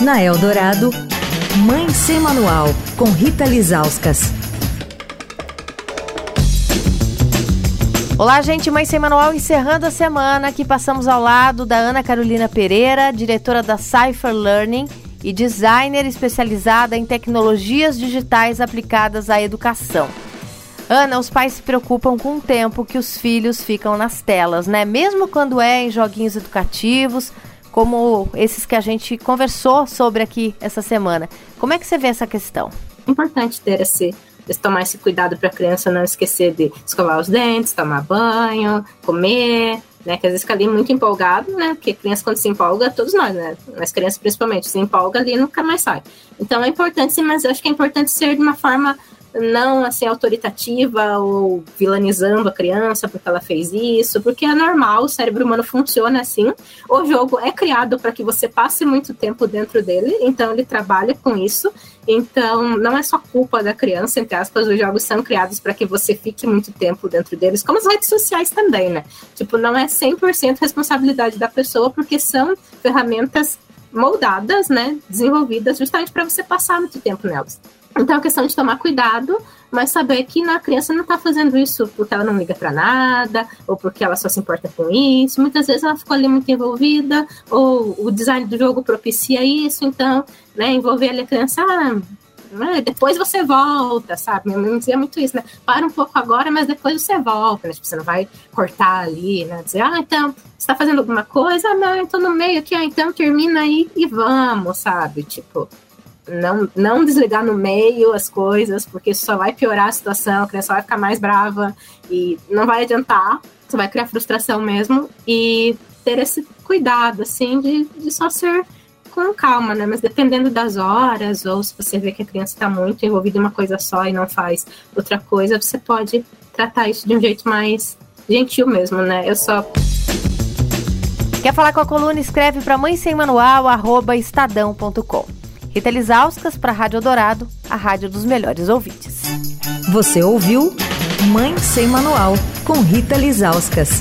Na Eldorado, Mãe Sem Manual, com Rita Lizauskas. Olá, gente, Mãe Sem Manual, encerrando a semana que passamos ao lado da Ana Carolina Pereira, diretora da Cypher Learning e designer especializada em tecnologias digitais aplicadas à educação. Ana, os pais se preocupam com o tempo que os filhos ficam nas telas, né? Mesmo quando é em joguinhos educativos, como esses que a gente conversou sobre aqui essa semana. Como é que você vê essa questão? Importante ter esse, tomar esse cuidado para a criança não esquecer de escovar os dentes, tomar banho, comer, né? Que às vezes fica ali muito empolgado, né? Porque criança quando se empolga, todos nós, né? As crianças principalmente, se empolga ali e nunca mais sai. Então é importante sim, mas eu acho que é importante ser de uma forma não assim autoritativa ou vilanizando a criança porque ela fez isso, porque é normal, o cérebro humano funciona assim. O jogo é criado para que você passe muito tempo dentro dele, então ele trabalha com isso. Então, não é só culpa da criança, entre aspas, os jogos são criados para que você fique muito tempo dentro deles, como as redes sociais também, né? Tipo, não é 100% responsabilidade da pessoa, porque são ferramentas moldadas, né, desenvolvidas justamente para você passar muito tempo nelas. Então, é questão de tomar cuidado, mas saber que a criança não está fazendo isso porque ela não liga para nada, ou porque ela só se importa com isso. Muitas vezes ela ficou ali muito envolvida, ou o design do jogo propicia isso, então, né, envolver ali a criança, ah, né, depois você volta, sabe? Minha mãe dizia muito isso, né? Para um pouco agora, mas depois você volta, né? Tipo, você não vai cortar ali, né? Dizer, ah, então, você tá fazendo alguma coisa? Ah, não, eu tô no meio aqui, ah, então termina aí e vamos, sabe? Tipo, não, não desligar no meio as coisas, porque isso só vai piorar a situação, a criança vai ficar mais brava e não vai adiantar, você vai criar frustração mesmo e ter esse cuidado, assim, de, de só ser com calma, né? Mas dependendo das horas, ou se você vê que a criança está muito envolvida em uma coisa só e não faz outra coisa, você pode tratar isso de um jeito mais gentil mesmo, né? Eu só. Quer falar com a coluna? Escreve para mãe sem manual, estadão.com. Rita Lisauskas para a Rádio Dourado, a rádio dos melhores ouvintes. Você ouviu Mãe Sem Manual, com Rita Lisauskas.